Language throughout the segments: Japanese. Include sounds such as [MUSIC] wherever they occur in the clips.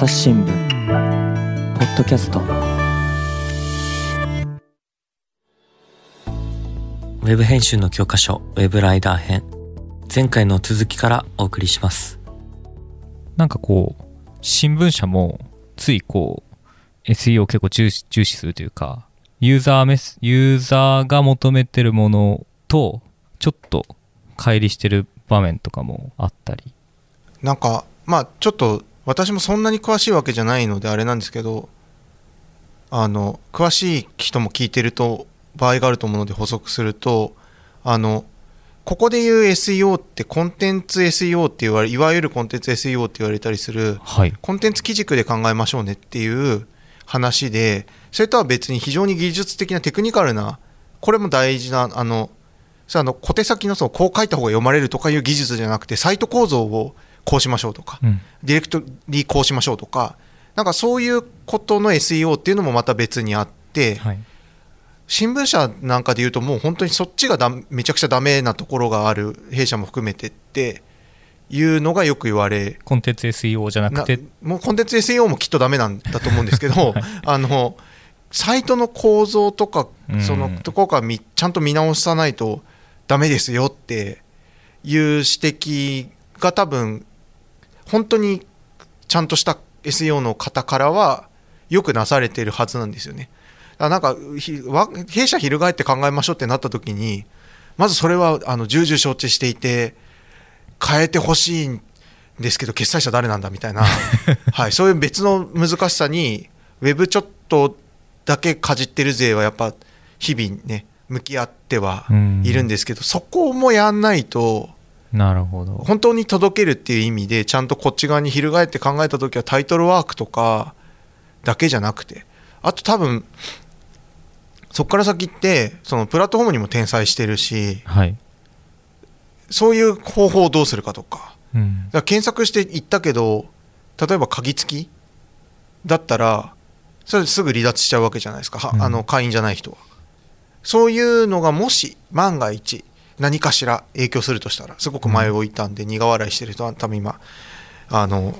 朝日新聞ポッドキャスト。ウェブ編集の教科書ウェブライダー編。前回の続きからお送りします。なんかこう新聞社もついこう SEO を結構重視重視するというかユーザーメスユーザーが求めてるものとちょっと乖離してる場面とかもあったり。なんかまあちょっと私もそんなに詳しいわけじゃないのであれなんですけどあの詳しい人も聞いてると場合があると思うので補足するとあのここで言う SEO ってコンテンツ SEO って言われいわゆるコンテンツ SEO って言われたりする、はい、コンテンツ基軸で考えましょうねっていう話でそれとは別に非常に技術的なテクニカルなこれも大事なあのあの小手先のそうこう書いた方が読まれるとかいう技術じゃなくてサイト構造をこうしましょうとか、うん、ディレクトリーこうしましょうとかなんかそういうことの SEO っていうのもまた別にあって、はい、新聞社なんかでいうともう本当にそっちがだめちゃくちゃダメなところがある弊社も含めてっていうのがよく言われコンテンツ SEO じゃなくて？もうコンテンツ SEO もきっとダメなんだと思うんですけど、はい、[LAUGHS] あのサイトの構造とかそのところからちゃんと見直さないとダメですよっていう指摘が多分本当にちゃんとした SEO の方からはよくなされてるはずなんですよね。だからなんか弊社翻って考えましょうってなった時にまずそれはあの重々承知していて変えてほしいんですけど決済者誰なんだみたいな、[LAUGHS] はい、そういう別の難しさにウェブちょっとだけかじってる勢はやっぱ日々ね向き合ってはいるんですけどそこもやんないとなるほど。本当に届けるっていう意味でちゃんとこっち側に翻って考えた時はタイトルワークとかだけじゃなくて。あと多分そこから先ってそのプラットフォームにも転載してるし、はい、そういう方法をどうするかとか,、うん、だから検索していったけど例えば鍵付きだったらそれすぐ離脱しちゃうわけじゃないですか、うん、あの会員じゃない人は。そういうのがもし万が一何かしら影響するとしたらすごく前を置いたんで苦笑いしてる人は多分今あの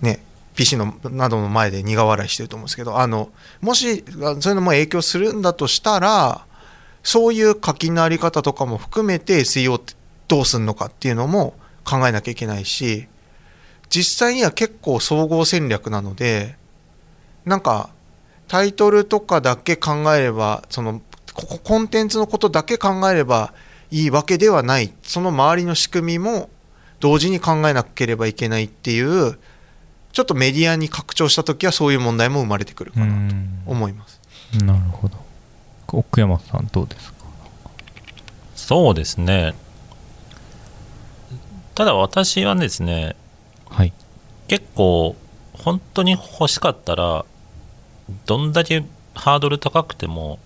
ね PC のなどの前で苦笑いしてると思うんですけどあのもしそういうのも影響するんだとしたらそういう課金の在り方とかも含めて SEO ってどうするのかっていうのも考えなきゃいけないし実際には結構総合戦略なのでなんかタイトルとかだけ考えればそのコンテンツのことだけ考えればいいわけではない。その周りの仕組みも同時に考えなければいけないっていうちょっとメディアに拡張した時はそういう問題も生まれてくるかなと思います。なるほど。奥山さんどうですか？そうですね。ただ私はですね、はい、結構本当に欲しかったらどんだけハードル高くても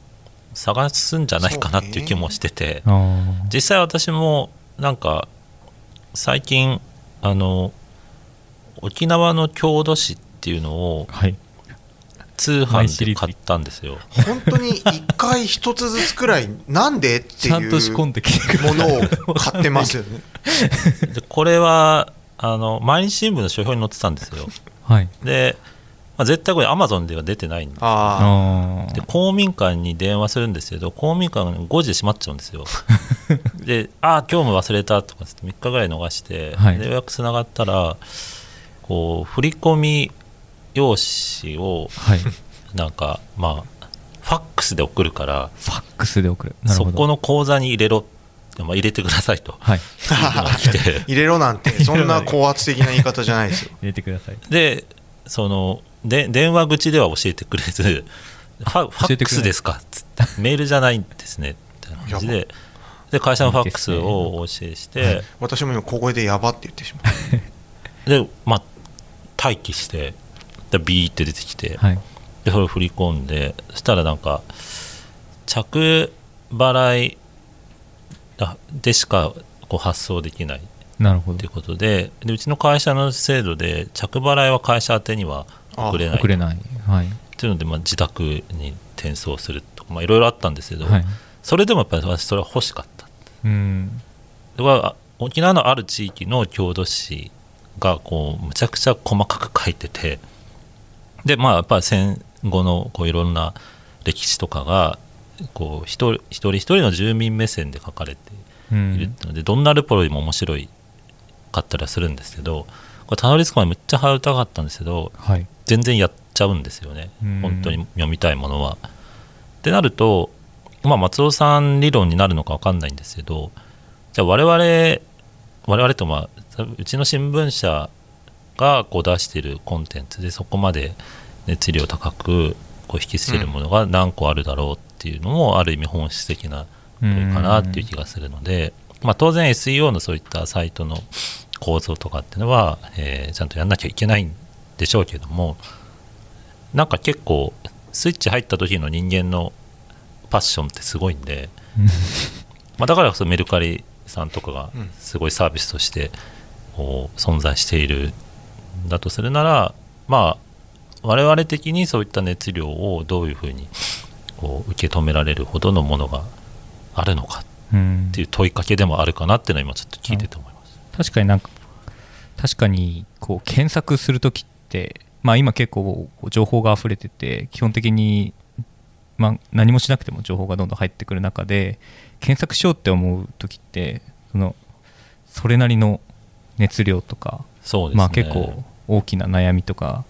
探すんじゃないかなっていう気もしてて、実際私もなんか最近あの沖縄の郷土史っていうのを、通販で買ったんですよ。本当に1回1つずつくらいなんでっていうものを買ってますよね。[LAUGHS] これはあの毎日新聞の書評に載ってたんですよ、はい、でまあ、絶対これアマゾンでは出てないんですで公民館に電話するんですけど公民館5時で閉まっちゃうんですよ。[LAUGHS] でああ今日も忘れたとか3日ぐらい逃して、はい、で予約つながったらこう振り込み用紙を、はい、なんかまあファックスで送るからファックスで送る。そこの口座に入れろ。まあ、入れてくださいと、はい、[LAUGHS] 入れろなんてそんな高圧的な言い方じゃないですよ。入れてください。でそので電話口では教えてくれずファファックスですかっつってメールじゃないんですね。みたいな感じで。で会社のファックスをお教えして、私も今小声でやばって言ってしまう [LAUGHS] でまあ待機してでビーって出てきて、はい、でそれを振り込んで。そしたらなんか着払いでしかこう発送できない。なるほど。ということで。でうちの会社の制度で着払いは会社宛てには送れない。送れない、はい、っていうので、まあ、自宅に転送するとか、まあ、いろいろあったんですけど、はい、それでもやっぱり私それは欲しかった。うん。では沖縄のある地域の郷土史がこうむちゃくちゃ細かく書いててでまあやっぱり戦後のこういろんな歴史とかがこう一人一人一人の住民目線で書かれているので、うん、どんなルポロよりも面白いかったりはするんですけどこれたどり着くまでめっちゃ早歌かったんですけど、はい、全然やっちゃうんですよね、本当に読みたいものは。ってなると、まあ、松尾さん理論になるのか分かんないんですけどじゃあ我々我々とまあうちの新聞社がこう出しているコンテンツでそこまで熱量高くこう引きつけるものが何個あるだろうっていうのもある意味本質的な問いかなっていう気がするので、まあ、当然 SEO のそういったサイトの構造とかっていうのは、えー、ちゃんとやんなきゃいけないんでしょうけどもなんか結構スイッチ入った時の人間のパッションってすごいんでまあだからこそメルカリさんとかがすごいサービスとしてこう存在しているんだとするならまあ我々的にそういった熱量をどういうふうにこう受け止められるほどのものがあるのかっていう問いかけでもあるかなっていうのは今ちょっと聞いてて思います、うん、確かになんか確かにこう検索する時ってまあ、今結構情報が溢れてて基本的に、まあ、何もしなくても情報がどんどん入ってくる中で検索しようって思う時ってそのそれなりの熱量とか、ね、まあ、結構大きな悩みとか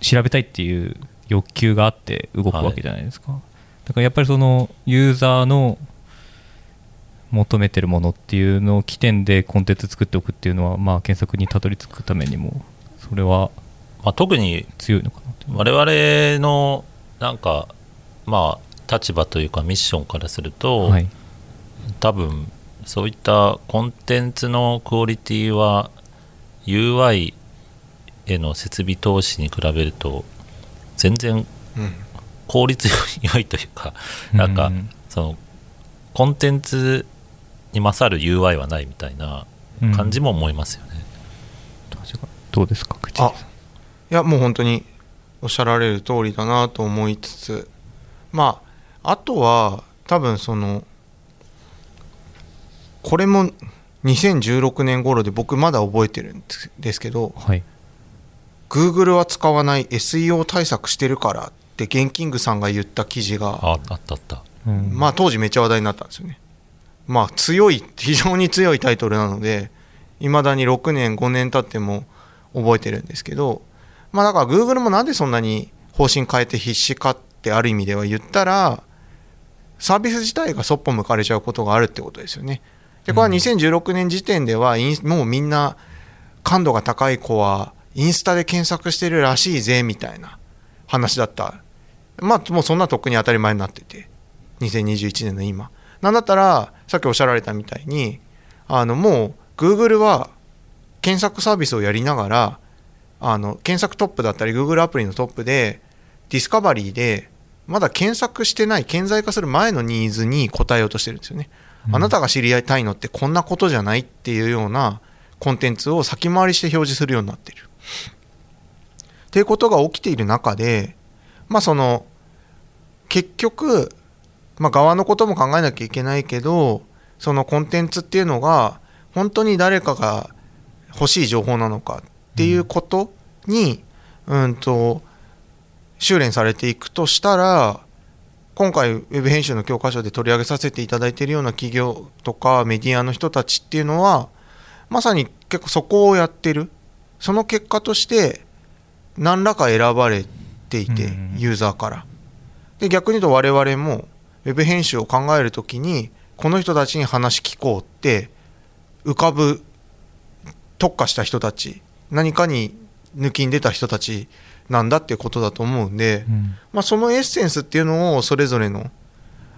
調べたいっていう欲求があって動くわけじゃないですか、はい、だからやっぱりそのユーザーの求めてるものっていうのを起点でコンテンツ作っておくっていうのは、まあ、検索にたどり着くためにもそれはまあ、特に強いのかな我々のなんかまあ立場というかミッションからすると、はい、多分そういったコンテンツのクオリティは UI への設備投資に比べると全然効率良いというか、うん、なんかそのコンテンツに勝る UI はないみたいな感じも思いますよどうですかあいやもう本当におっしゃられる通りだなと思いつつまああとは多分そのこれも2016年頃で僕まだ覚えてるんですけど、はい、Google は使わない SEO 対策してるからってゲンキングさんが言った記事がああったあった、うん、まあ当時めっちゃ話題になったんですよね。まあ強い非常に強いタイトルなのでいまだに6年5年経っても覚えてるんですけどまあだから Google もなんでそんなに方針変えて必死かってある意味では言ったらサービス自体がそっぽ向かれちゃうことがあるってことですよね。でこれは2016年時点ではもうみんな感度が高い子はインスタで検索してるらしいぜみたいな話だった。まあもうそんなとっくに当たり前になってて2021年の今。なんだったらさっきおっしゃられたみたいにあのもう Google は検索サービスをやりながらあの検索トップだったり Google アプリのトップでディスカバリーでまだ検索してない顕在化する前のニーズに応えようとしてるんですよね、うん、あなたが知り合いたいのってこんなことじゃないっていうようなコンテンツを先回りして表示するようになってる。っていうことが起きている中でまあその結局、まあ、側のことも考えなきゃいけないけどそのコンテンツっていうのが本当に誰かが欲しい情報なのかっていうことに、うんと、修練されていくとしたら、今回、ウェブ編集の教科書で取り上げさせていただいているような企業とかメディアの人たちっていうのは、まさに結構そこをやってる。その結果として、何らか選ばれていて、ユーザーから。で、逆に言うと我々も、ウェブ編集を考えるときに、この人たちに話聞こうって、浮かぶ特化した人たち何かに抜きん出た人たちなんだっていうことだと思うんで、うん、まあ、そのエッセンスっていうのをそれぞれの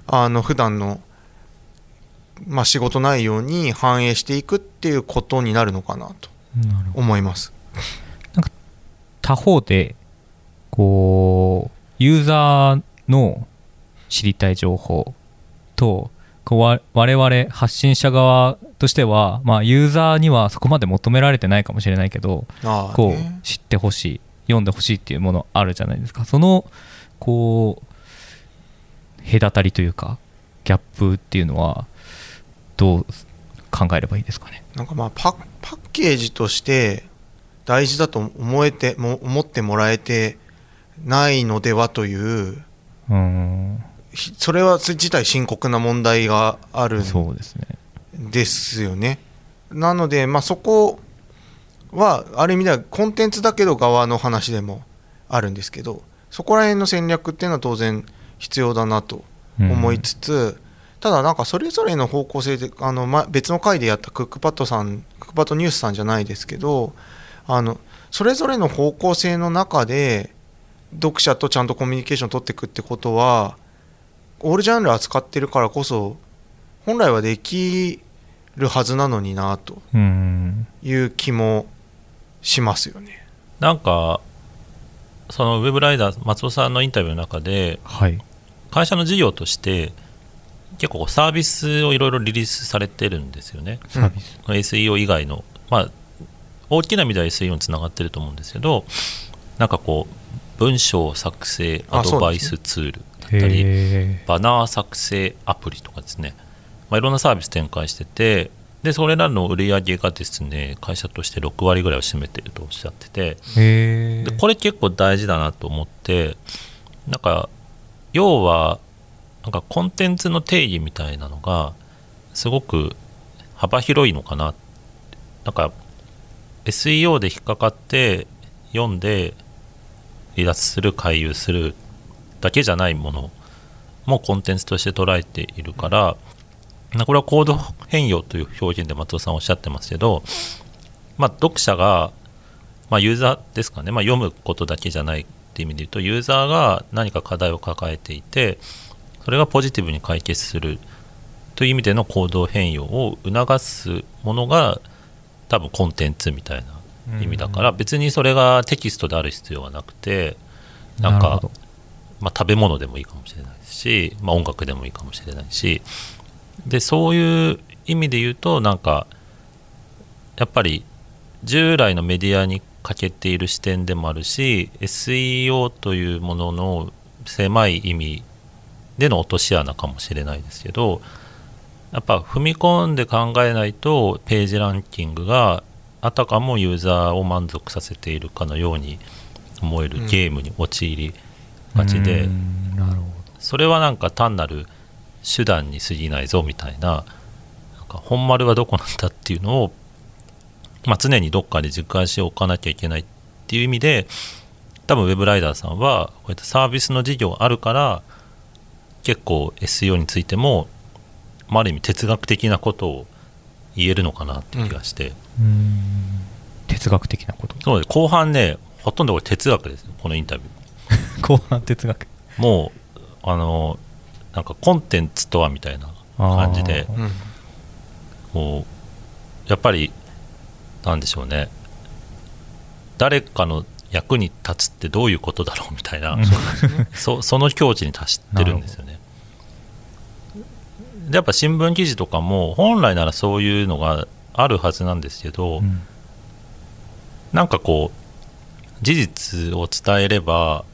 あの普段のまあ仕事内容に反映していくっていうことになるのかなと思います。なんか他方でこうユーザーの知りたい情報とこう我々発信者側としては、まあ、ユーザーにはそこまで求められてないかもしれないけどこう知ってほしい読んでほしいっていうものあるじゃないですか。そのこう隔たりというかギャップっていうのはどう考えればいいですかね？なんかまあパパッケージとして大事だと思えても思ってもらえてないのではといううん。それは自体深刻な問題がある。んそうですねですよね。なので、まあ、そこはある意味ではコンテンツだけど側の話でもあるんですけどそこら辺の戦略っていうのは当然必要だなと思いつつ、うん、ただなんかそれぞれの方向性であの、ま、別の回でやったクックパッドさんクックパッドニュースさんじゃないですけどあのそれぞれの方向性の中で読者とちゃんとコミュニケーションを取っていくってことはオールジャンル扱ってるからこそ本来はできるはずなのになという気もしますよね。なんかそのウェブライダー松尾さんのインタビューの中で、はい、会社の事業として結構サービスをいろいろリリースされてるんですよね。サービス、うん、SEO 以外の、まあ、大きな意味では SEO につながってると思うんですけどなんかこう文章作成アドバイスツールだったり、バナー作成アプリとかですねまあ、いろんなサービス展開しててでそれらの売り上げがですね会社として6割ぐらいを占めているとおっしゃっててでこれ結構大事だなと思ってなんか要はなんかコンテンツの定義みたいなのがすごく幅広いのかな。なんか SEO で引っかかって読んで離脱する回遊するだけじゃないものもコンテンツとして捉えているから、これはコード変容という表現で松尾さんおっしゃってますけど、まあ、読者が、まあ、ユーザーですかね、まあ、読むことだけじゃないっていう意味で言うとユーザーが何か課題を抱えていてそれがポジティブに解決するという意味での行動変容を促すものが多分コンテンツみたいな意味だから、別にそれがテキストである必要はなくてなんかまあ、食べ物でもいいかもしれないし、まあ、音楽でもいいかもしれないしでそういう意味で言うとなんかやっぱり従来のメディアに欠けている視点でもあるし SEO というものの狭い意味での落とし穴かもしれないですけどやっぱ踏み込んで考えないとページランキングがあたかもユーザーを満足させているかのように思えるゲームに陥りがちで、うん、それはなんか単なる手段に過ぎないぞみたいななんか本丸はどこなんだっていうのを、まあ、常にどっかで実感しておかなきゃいけないっていう意味で多分ウェブライダーさんはこうやってサービスの事業あるから結構 SEO についても、まあ、ある意味哲学的なことを言えるのかなって気がして、うん、哲学的なこと？そうです。後半ねほとんどこれ哲学ですこのインタビュー。[LAUGHS] 後半哲学。もうあのなんかコンテンツとはみたいな感じで、もうやっぱりなんでしょうね。誰かの役に立つってどういうことだろうみたいな、[LAUGHS] そその境地に達してるんですよね。でやっぱ新聞記事とかも本来ならそういうのがあるはずなんですけど、うん、なんかこう事実を伝えれば、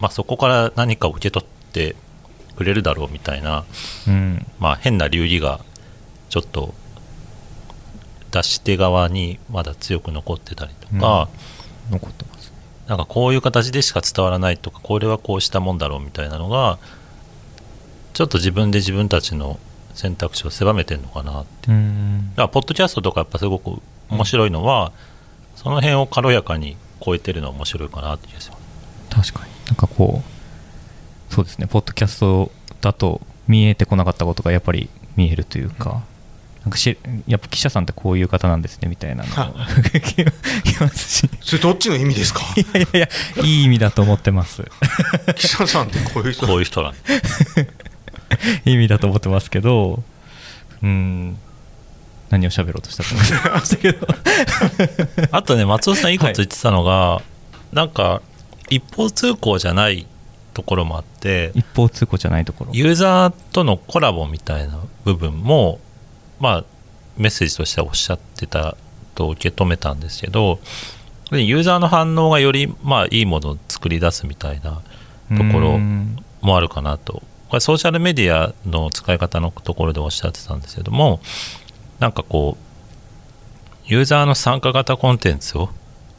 まあ、そこから何かを受け取ってくれるだろうみたいな、うん、まあ、変な流儀がちょっと出し手側にまだ強く残ってたりとか、うん、残ってますなんかこういう形でしか伝わらないとかこれはこうしたもんだろうみたいなのがちょっと自分で自分たちの選択肢を狭めてるのかなって、うん、だからポッドキャストとかやっぱすごく面白いのは、その辺を軽やかに超えてるのは面白いかなって気がします。確かに。なんかこうそうですね。ポッドキャストだと見えてこなかったことがやっぱり見えるというか、なんかしやっぱ記者さんってこういう方なんですねみたいなの。を聞きますしそれどっちの意味ですか？いやいやいやいい意味だと思ってます。記者さんってこういう人？こういう人なん [LAUGHS] 意味だと思ってますけどうん。何を喋ろうとしたと思いましたけど。[LAUGHS] あとね松尾さんいいこと言ってたのが、はい、なんか一方通行じゃないところもあって一方通行じゃないところ。ユーザーとのコラボみたいな部分もまあメッセージとしてはおっしゃってたと受け止めたんですけどユーザーの反応がよりまあいいものを作り出すみたいなところもあるかなと。これソーシャルメディアの使い方のところでおっしゃってたんですけどもなんかこうユーザーの参加型コンテンツを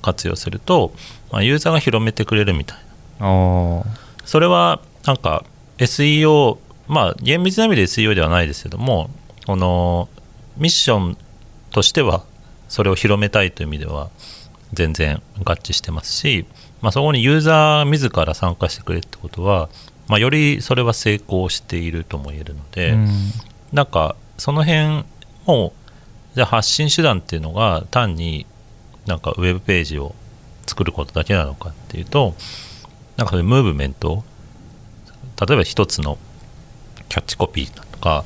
活用すると、まあ、ユーザーが広めてくれるみたいなそれはなんか SEO まあ厳密な意味で SEO ではないですけどもこのミッションとしてはそれを広めたいという意味では全然合致してますし、まあ、そこにユーザー自ら参加してくれるってことは、まあ、よりそれは成功しているとも言えるので、うん、なんかその辺もじゃあ発信手段っていうのが単になんかウェブページを作ることだけなのかっていうとなんかそういうムーブメント例えば一つのキャッチコピーとか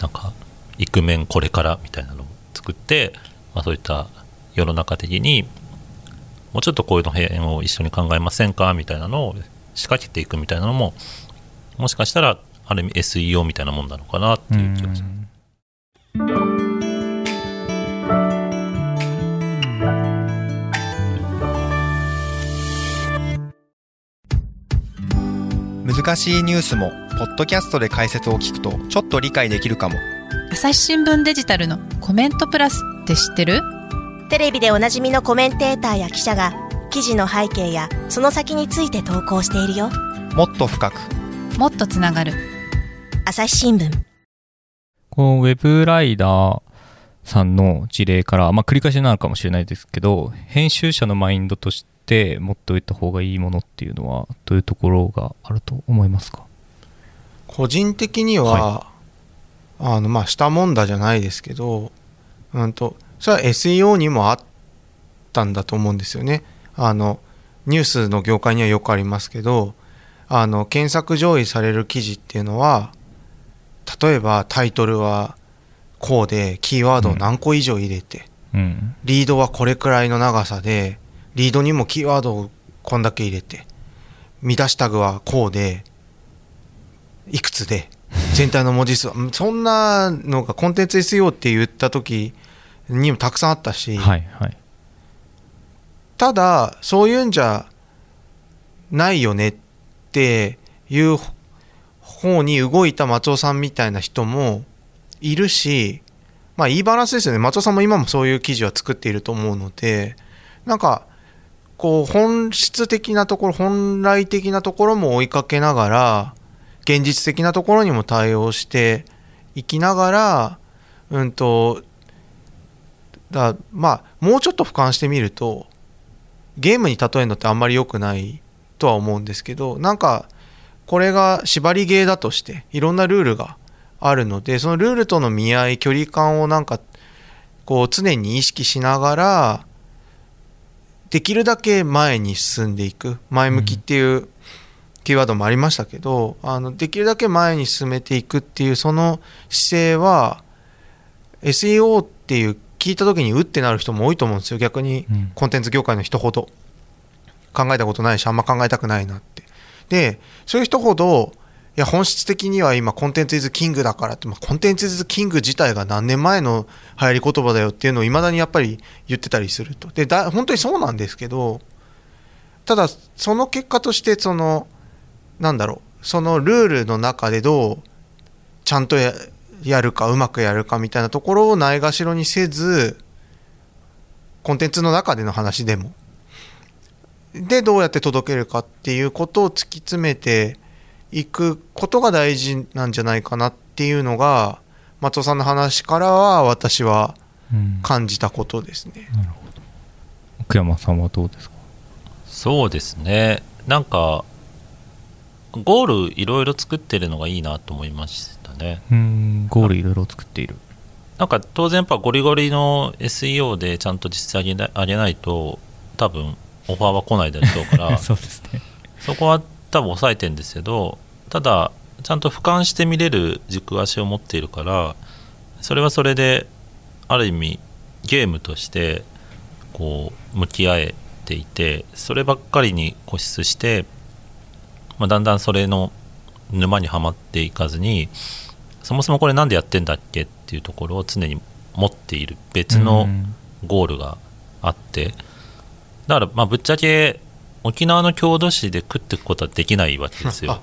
なんかイクメンこれからみたいなのを作って、まあ、そういった世の中的にもうちょっとこういうの辺を一緒に考えませんかみたいなのを仕掛けていくみたいなのももしかしたらある意味 SEO みたいなもんなのかなっていう気がします。難しいニュースもポッドキャストで解説を聞くとちょっと理解できるかも。朝日新聞デジタルのコメントプラスって知ってる？テレビでおなじみのコメンテーターや記者が記事の背景やその先について投稿しているよ。もっと深く。もっとつながる。朝日新聞。このウェブライダーさんの事例から、まあ、繰り返しになるかもしれないですけど編集者のマインドとして持っておいた方がいいものっていうのはどういうところがあると思いますか？個人的には、はい、あのまあしたもんだじゃないですけど、うんと、それは SEO にもあったんだと思うんですよね。あのニュースの業界にはよくありますけどあの検索上位される記事っていうのは例えばタイトルはこうでキーワードを何個以上入れて、うん、リードはこれくらいの長さでリードにもキーワードをこんだけ入れて見出しタグはこうでいくつで全体の文字数そんなのがコンテンツ SEO って言った時にもたくさんあったし、はいはい、ただそういうんじゃないよねっていう方に動いた松尾さんみたいな人もいるしまあいいバランスですよね。松尾さんも今もそういう記事は作っていると思うのでなんかこう本質的なところ本来的なところも追いかけながら現実的なところにも対応していきながらうんとだまあもうちょっと俯瞰してみるとゲームに例えるのってあんまり良くないとは思うんですけどなんかこれが縛りゲーだとしていろんなルールがあるのでそのルールとの見合い距離感をなんかこう常に意識しながらできるだけ前に進んでいく。前向きっていうキーワードもありましたけどあのできるだけ前に進めていくっていうその姿勢は SEO っていう聞いた時にうってなる人も多いと思うんですよ。逆にコンテンツ業界の人ほど。考えたことないしあんま考えたくないなって。でそういう人ほどいや本質的には今コンテンツイズキングだからって、まあ、コンテンツイズキング自体が何年前の流行り言葉だよっていうのをいまだにやっぱり言ってたりすると。でだ本当にそうなんですけどただその結果としてそのなんだろうそのルールの中でどうちゃんとやるかうまくやるかみたいなところをないがしろにせずコンテンツの中での話でも。でどうやって届けるかっていうことを突き詰めていくことが大事なんじゃないかなっていうのが松尾さんの話からは私は感じたことですね。うん、なるほど。奥山さんはどうですか？そうですね。なんかゴールいろいろ作ってるのがいいなと思いましたね。うん。ゴールいろいろ作っている。なんか当然やっぱゴリゴリの SEO でちゃんと実際上げないと多分オファーは来ないでしょうから。[LAUGHS] そうですね。そこは多分抑えてるんですけどただちゃんと俯瞰して見れる軸足を持っているからそれはそれである意味ゲームとしてこう向き合えていてそればっかりに固執して、まあ、だんだんそれの沼にはまっていかずにそもそもこれ何でやってんだっけっていうところを常に持っている別のゴールがあってだからまあぶっちゃけ沖縄の郷土史で食っていくことはできないわけですよ。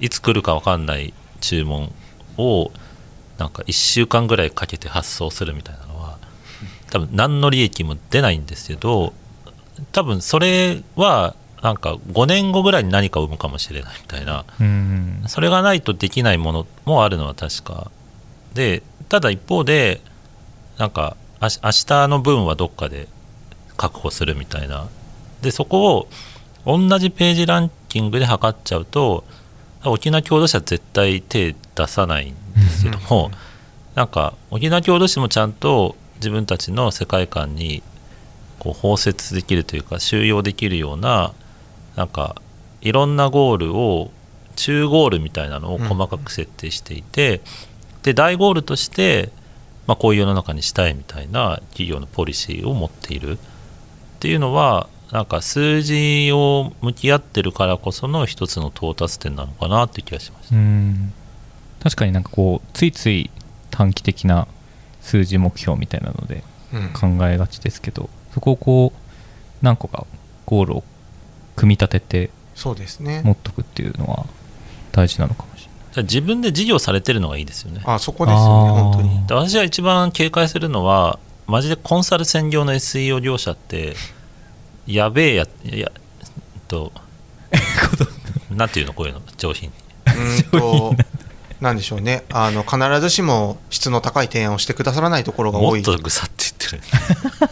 いつ来るか分かんない注文をなんか1週間ぐらいかけて発送するみたいなのは多分何の利益も出ないんですけど多分それはなんか5年後ぐらいに何かを生むかもしれないみたいな、それがないとできないものもあるのは確か。でただ一方でなんか明日の分はどっかで確保するみたいなでそこを同じページランキングで測っちゃうと沖縄郷土史は絶対手出さないんですけどもなんか沖縄郷土史もちゃんと自分たちの世界観にこう包摂できるというか収容できるようななんかいろんなゴールを中ゴールみたいなのを細かく設定していて、で大ゴールとして、まあ、こういう世の中にしたいみたいな企業のポリシーを持っているっていうのはなんか数字を向き合ってるからこその一つの到達点なのかなって気がしました。確かになんかこうついつい短期的な数字目標みたいなので考えがちですけど、うん、そこをこう何個かゴールを組み立ててそうですね。持っとくっていうのは大事なのかもしれない。自分で事業されてるのがいいですよね。あそこですよね本当に。私は一番警戒するのはマジでコンサル専業の SEO 業者ってやべえやいやと [LAUGHS] なんていうのこういうの上品に。うんとなんでしょうね。あの必ずしも質の高い提案をしてくださらないところが多い。もっとぐさって言ってる。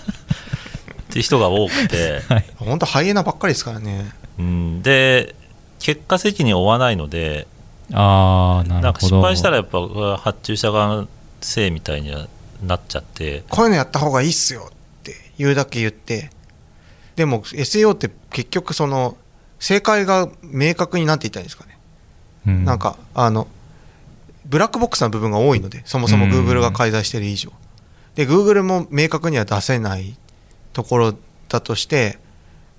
っていう人が多くて、はい、本当ハイエナばっかりですからね、うん、で結果責任を負わないのであななんか失敗したらやっぱ発注者側のせいみたいにはなっちゃって。こういうのやった方がいいっすよって言うだけ言ってでも SEO って結局その正解が明確になっていたんですかね、うん、なんかあのブラックボックスな部分が多いのでそもそも Google が介在している以上。で Google も明確には出せないところだとして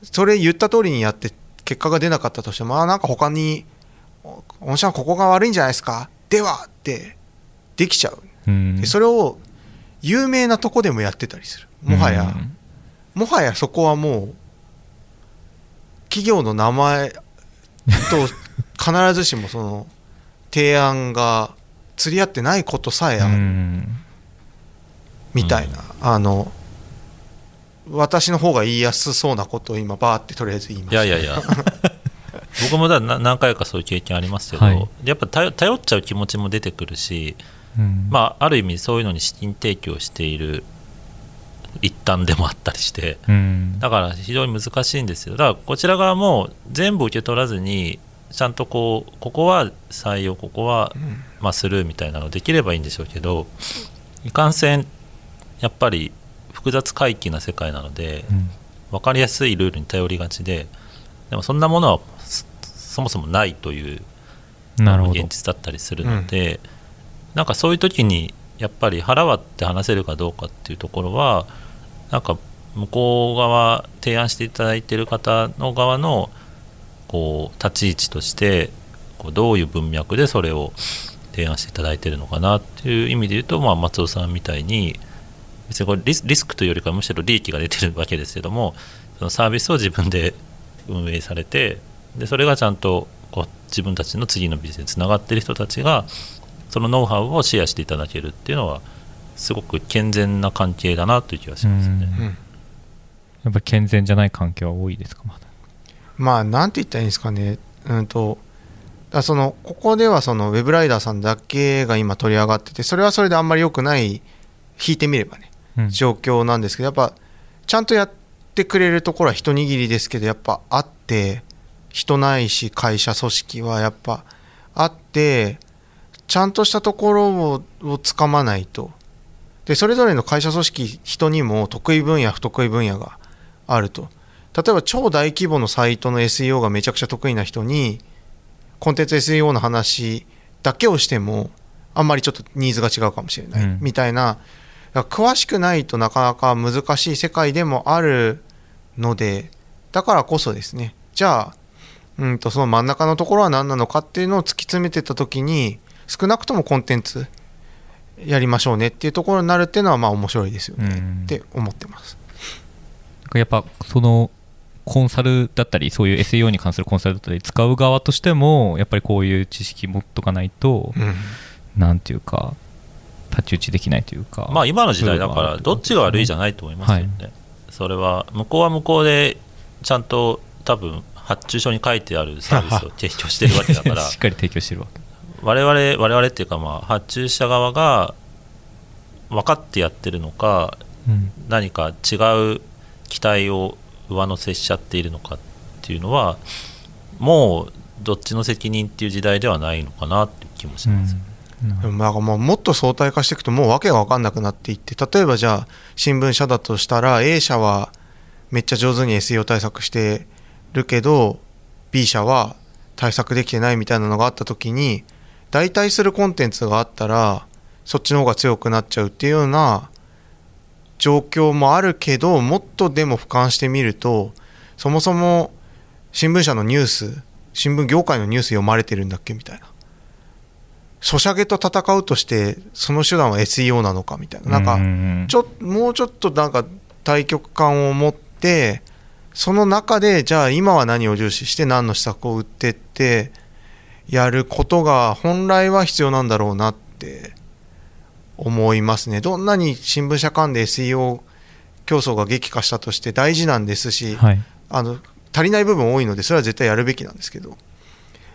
それ言った通りにやって結果が出なかったとしてもあなんか他に「御社はここが悪いんじゃないですか?」ではってできちゃう、うん、でそれを有名なとこでもやってたりする。もはや、うん、もはやそこはもう企業の名前と必ずしもその提案が釣り合ってないことさえある、みたいな、あの私の方が言いやすそうなことを今バーってとりあえず言いました。いやいやいや。[LAUGHS] 僕もだ何回かそういう経験ありますけど、はい、やっぱ頼っちゃう気持ちも出てくるし、うん、まあ、ある意味そういうのに資金提供している一端でもあったりして、うん、だから非常に難しいんですよ。だからこちら側も全部受け取らずにちゃんとこうここは採用ここはまあスルーみたいなのできればいいんでしょうけどいかんせんやっぱり複雑回帰な世界なので、うん、分かりやすいルールに頼りがちででもそんなものはそもそもないという現実だったりするので、うん、なんかそういう時にやっぱり腹割って話せるかどうかっていうところはなんか向こう側提案していただいてる方の側のこう立ち位置としてこうどういう文脈でそれを提案していただいてるのかなっていう意味で言うと、まあ、松尾さんみたいに別にこれリスクというよりかむしろ利益が出てるわけですけどもそのサービスを自分で運営されてでそれがちゃんとこう自分たちの次のビジネスにつながってる人たちがそのノウハウをシェアしていただけるっていうのはすごく健全な関係だなという気がしますね。やっぱ健全じゃない関係は多いですかまだ。まあなんて言ったらいいんですかね。うんとだそのここではそのウェブライダーさんだけが今取り上がっててそれはそれであんまり良くない引いてみればね、うん、状況なんですけどやっぱちゃんとやってくれるところは一握りですけどやっぱあって人ないし会社組織はやっぱあってちゃんとしたところををつかまないとでそれぞれの会社組織人にも得意分野不得意分野があると。例えば超大規模のサイトの SEO がめちゃくちゃ得意な人にコンテンツ SEO の話だけをしてもあんまりちょっとニーズが違うかもしれない、みたいな。詳しくないとなかなか難しい世界でもあるのでだからこそですね。じゃあうんとその真ん中のところは何なのかっていうのを突き詰めてった時に少なくともコンテンツやりましょうねっていうところになるっていうのはまあ面白いですよねって思ってます。やっぱそのコンサルだったりそういう SEO に関するコンサルだったり使う側としてもやっぱりこういう知識持っとかないと、うん、なんていうか太刀打ちできないというかまあ今の時代だからどっちが悪いじゃないと思いますよね、はい、それは向こうは向こうでちゃんと多分発注書に書いてあるサービスを提供してるわけだから。[LAUGHS] しっかり提供してるわけ我々我々っていうかまあ発注者側が分かってやってるのか、うん、何か違う期待を上乗せしちゃっているのかっていうのはもうどっちの責任っていう時代ではないのかなっていう気もします、うん、なんかもうもっと相対化していくともう訳が分かんなくなっていって例えばじゃあ新聞社だとしたら A 社はめっちゃ上手に SEO 対策してるけど B 社は対策できてないみたいなのがあった時に代替するコンテンツがあったらそっちの方が強くなっちゃうっていうような状況もあるけどもっとでも俯瞰してみるとそもそも新聞社のニュース新聞業界のニュース読まれてるんだっけみたいな。ソシャゲと戦うとしてその手段は SEO なのかみたいな。なんかちょもうちょっとなんか対極感を持ってその中でじゃあ今は何を重視して何の施策を打ってってやることが本来は必要なんだろうなって思いますね。どんなに新聞社間で SEO 競争が激化したとして大事なんですし、はい、あの足りない部分多いのでそれは絶対やるべきなんですけど。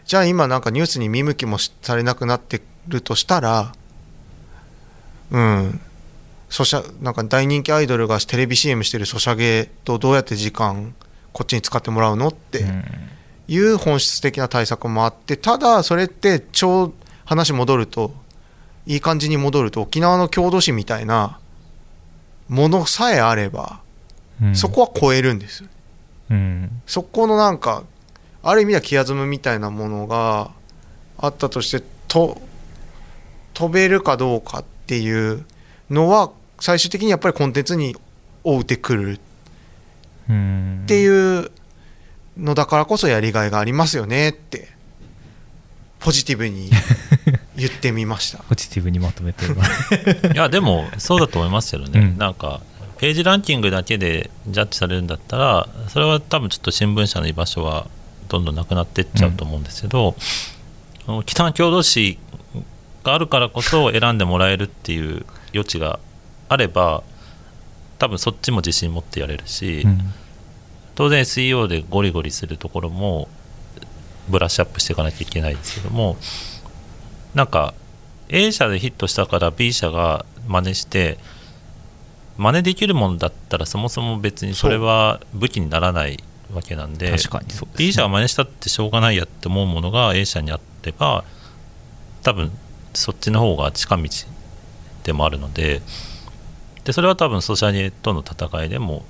じゃあ今なんかニュースに見向きもされなくなってるとしたらうん。ソシャなんか大人気アイドルがテレビ CM してるソシャゲとどうやって時間こっちに使ってもらうのっていう本質的な対策もあってただそれって超話戻るといい感じに戻ると沖縄の郷土史みたいなものさえあれば、そこは超えるんです。よ、うん、そこのなんかある意味では気休めみたいなものがあったとしてと飛べるかどうかっていうのは最終的にやっぱりコンテンツに追うてくるっていうのだからこそやりがいがありますよねってポジティブに [LAUGHS] 言ってみました。ポジティブにまとめてる [LAUGHS] いやでもそうだと思いますけどね、うん、なんかページランキングだけでジャッジされるんだったらそれは多分ちょっと新聞社の居場所はどんどんなくなっていっちゃうと思うんですけど、うん、北の郷土史があるからこそ選んでもらえるっていう余地があれば多分そっちも自信持ってやれるし、うん、当然 SEO でゴリゴリするところもブラッシュアップしていかなきゃいけないですけどもなんか A 社でヒットしたから B 社が真似して真似できるもんだったらそもそも別にそれは武器にならないわけなんで確かにそう、ね、B 社が真似したってしょうがないやって思うものが A 社にあれば多分そっちの方が近道でもあるのででそれは多分ソシャゲとの戦いでも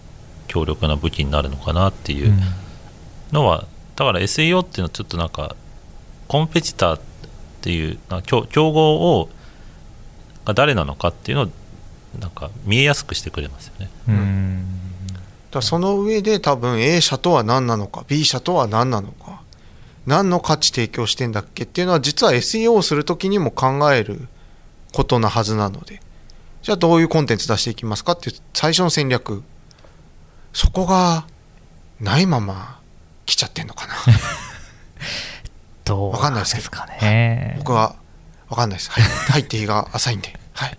強力な武器になるのかなっていうのは、うん、だから SEO っていうのはちょっとなんかコンペティターっていう競競合をが誰なのかっていうのをなんか見えやすくしてくれますよね。うん。だその上で多分 A 社とは何なのか B 社とは何なのか何の価値提供してんだっけっていうのは実は SEO をする時にも考えることなはずなので。じゃあどういうコンテンツ出していきますかっていう最初の戦略そこがないまま来ちゃってんのかな？[LAUGHS] どう分かんないですけど。かね、僕は分かんないです、はい、[LAUGHS] 入って日が浅いんで、はい、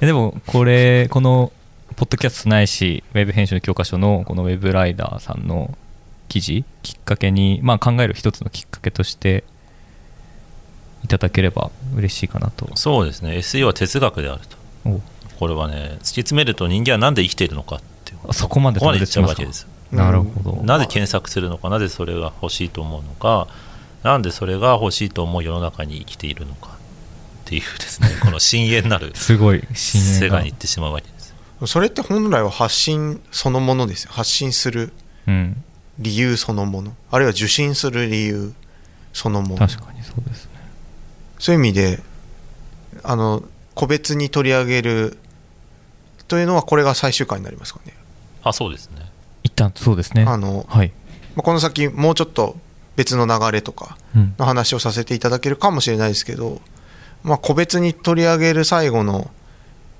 でもこれこのポッドキャストないしウェブ編集の教科書のこのウェブライダーさんの記事きっかけに、まあ、考える一つのきっかけとしていただければ嬉しいかなと。そうですね。SEO は哲学であると。これはね突き詰めると人間は何で生きているのかっていうそこまでここまで言っちゃうわけです。なるほど。なぜ検索するのかなぜそれが欲しいと思うのかなんでそれが欲しいと思う世の中に生きているのかっていうですね [LAUGHS] この深淵なるすごい世界に行ってしまうわけです。それって本来は発信そのものですよ。発信する理由そのもの、あるいは受信する理由そのもの。確かにそうですね。そういう意味であの個別に取り上げるというのはこれが最終回になりますかねあそうですね。一旦そうですね。あの、はい、この先もうちょっと別の流れとかの話をさせていただけるかもしれないですけど、まあ、個別に取り上げる最後の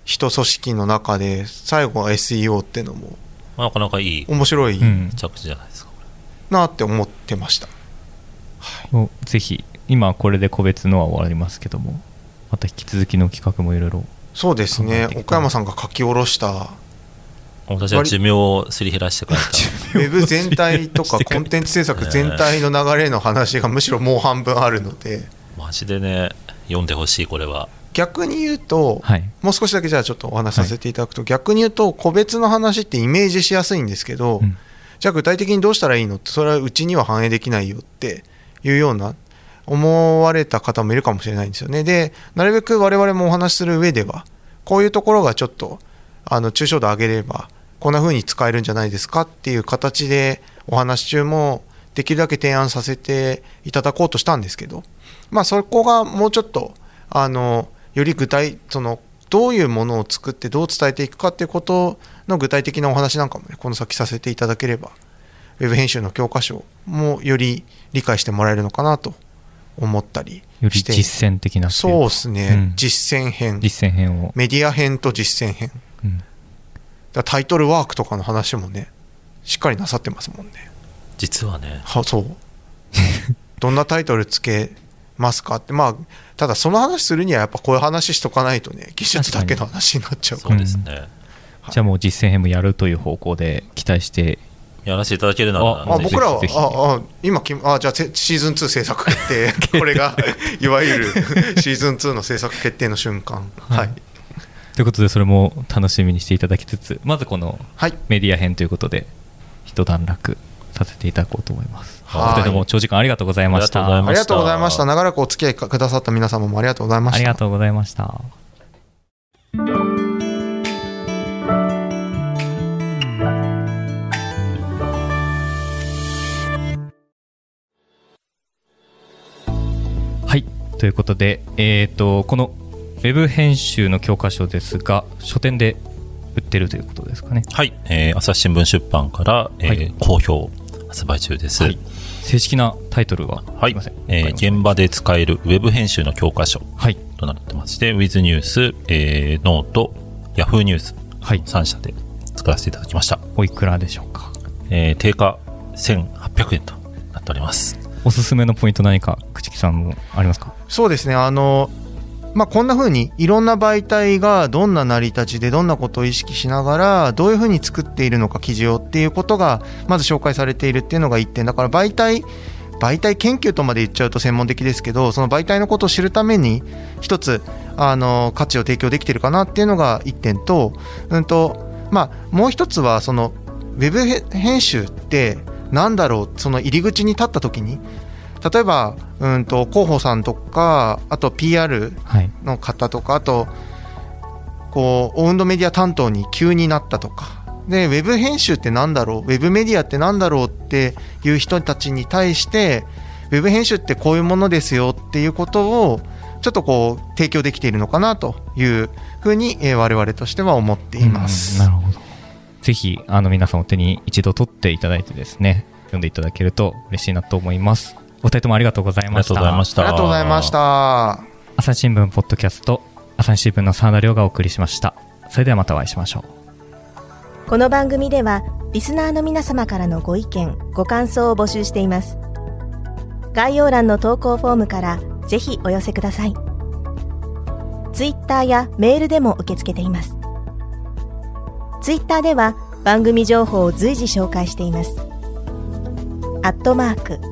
人組織の中で最後は SEO っていうのもなかなかいい面白い着地じゃないですか、なって思ってました、はい、ぜひ今これで個別のは終わりますけどもまた引き続きの企画もいろいろそうですね。岡山さんが書き下ろした私は寿命をすり減らしてくれた。ウェブ全体とかコンテンツ制作全体の流れの話がむしろもう半分あるので。マジでね読んでほしいこれは。逆に言うと、はい、もう少しだけじゃあちょっとお話しさせていただくと、はい、逆に言うと個別の話ってイメージしやすいんですけど、うん、じゃあ具体的にどうしたらいいの？ってそれはうちには反映できないよっていうような思われた方もいるかもしれないんですよね。でなるべく我々もお話しする上ではこういうところがちょっとあの抽象度上げればこんな風に使えるんじゃないですかっていう形でお話中もできるだけ提案させていただこうとしたんですけどまあそこがもうちょっとあのより具体そのどういうものを作ってどう伝えていくかっていうことの具体的なお話なんかもねこの先させていただければウェブ編集の教科書もより理解してもらえるのかなと思ったりより実践的なそうですね、うん、実践編。実践編を。メディア編と実践編、うん、だタイトルワークとかの話もねしっかりなさってますもんね。実はね。はそう。[LAUGHS] どんなタイトルつけますかって。まあただその話するにはやっぱこういう話しとかないとね技術だけの話になっちゃうから。そうですね、うん、じゃあもう実践編もやるという方向で期待して。やらせていただけるなら。あ僕らはああ今あじゃあシーズン2制作決定。[LAUGHS] これがいわゆるシーズン2の制作決定の瞬間。はいということでそれも楽しみにしていただきつつまずこのメディア編ということで一段落させていただこうと思います。はい、とても長時間ありがとうございました。ありがとうございました。長らくお付き合いくださった皆様もありがとうございました。ありがとうございました。はい、ということで、えーと、このウェブ編集の教科書ですが書店で売ってるということですかね。はい、えー、朝日新聞出版から、えー、はい、好評発売中です、はい、正式なタイトルははい、えー、現場で使えるウェブ編集の教科書となってまして、はい、Wiz ニュース、えー、ノート Yahoo ニュース、はい、3社で作らせていただきました。おいくらでしょうか、えー、定価1800円となっております。おすすめのポイント何か朽木さんもありますか？そうですね。あのまあ、こんな風にいろんな媒体がどんな成り立ちでどんなことを意識しながらどういう風に作っているのか記事をっていうことがまず紹介されているっていうのが1点だから媒体媒体研究とまで言っちゃうと専門的ですけどその媒体のことを知るために一つあの価値を提供できてるかなっていうのが1点と,、うんとまあ、もう一つはそのウェブ編集ってなんだろうその入り口に立った時に例えば、うんと、広報さんとか、あと PR の方とか、はい、あと、こう、オウンドメディア担当に急になったとか、で、ウェブ編集ってなんだろう、ウェブメディアってなんだろうっていう人たちに対して、ウェブ編集ってこういうものですよっていうことを、ちょっとこう、提供できているのかなというふうに、えー、我々としては思っています。なるほど。ぜひ、あの、皆さんお手に一度取っていただいてですね、読んでいただけると嬉しいなと思います。お二人ともありがとうございました。ありがとうございました。ありがとうございました。朝日新聞ポッドキャスト、朝日新聞の澤田亮がお送りしました。それではまたお会いしましょう。この番組では、リスナーの皆様からのご意見、ご感想を募集しています。概要欄の投稿フォームからぜひお寄せください。ツイッターやメールでも受け付けています。ツイッターでは番組情報を随時紹介しています。アットマーク